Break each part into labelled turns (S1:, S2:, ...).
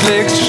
S1: Netflix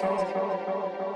S1: Música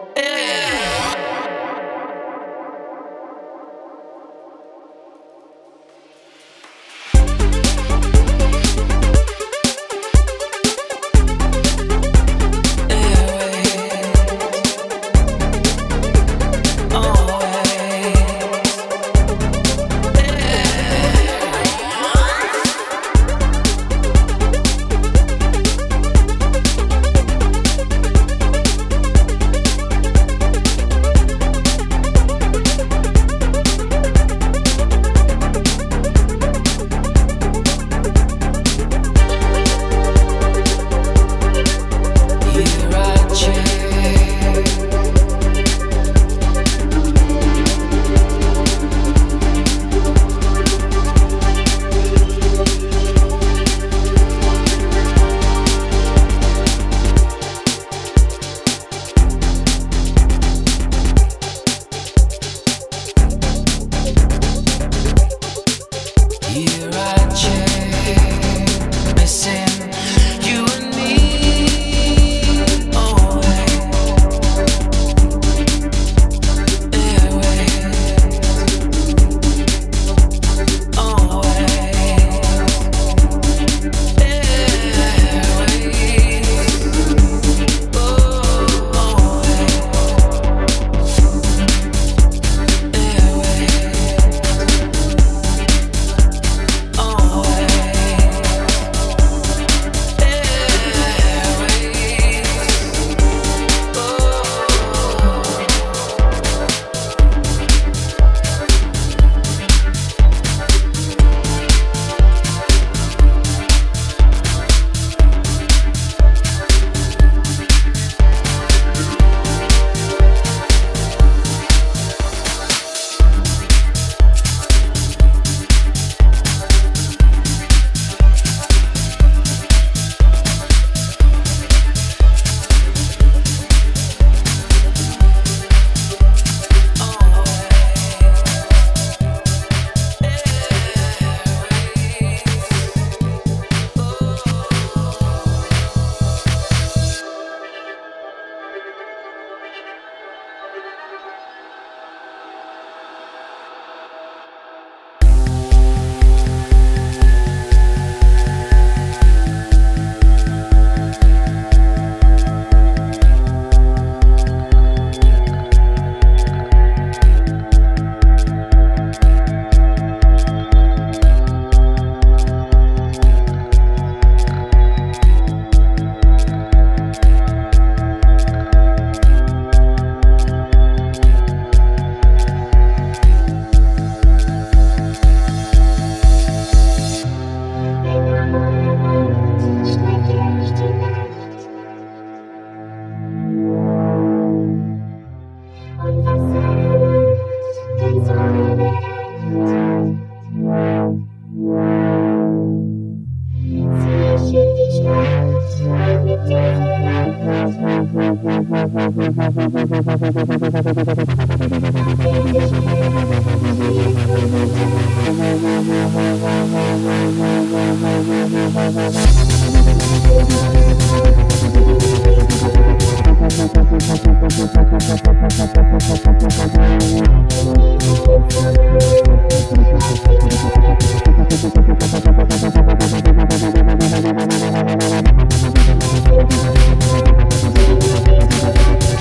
S1: Thank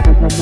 S1: Thank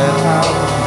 S2: that house.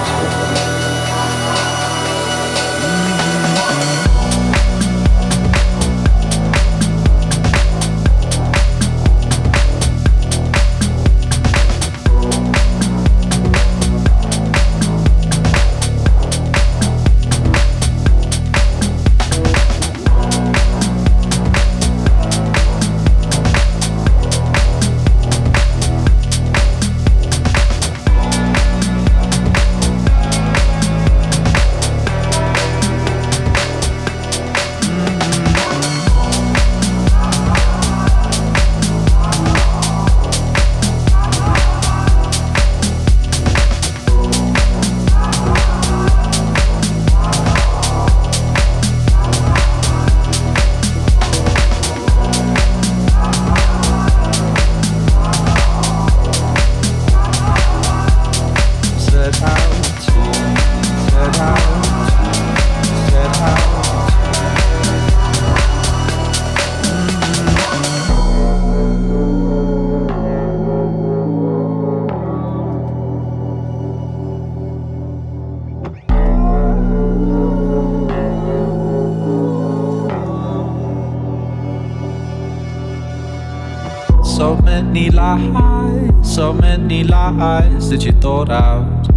S2: Lies that you thought out.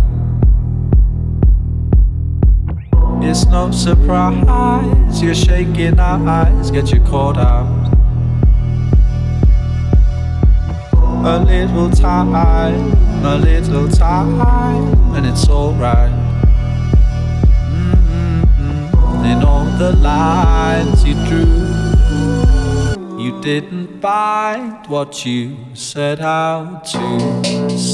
S2: It's no surprise you're shaking our eyes, get you caught out. A little time, a little time, and it's alright. Mm-hmm. In all the lines you drew, you didn't find what you set out to,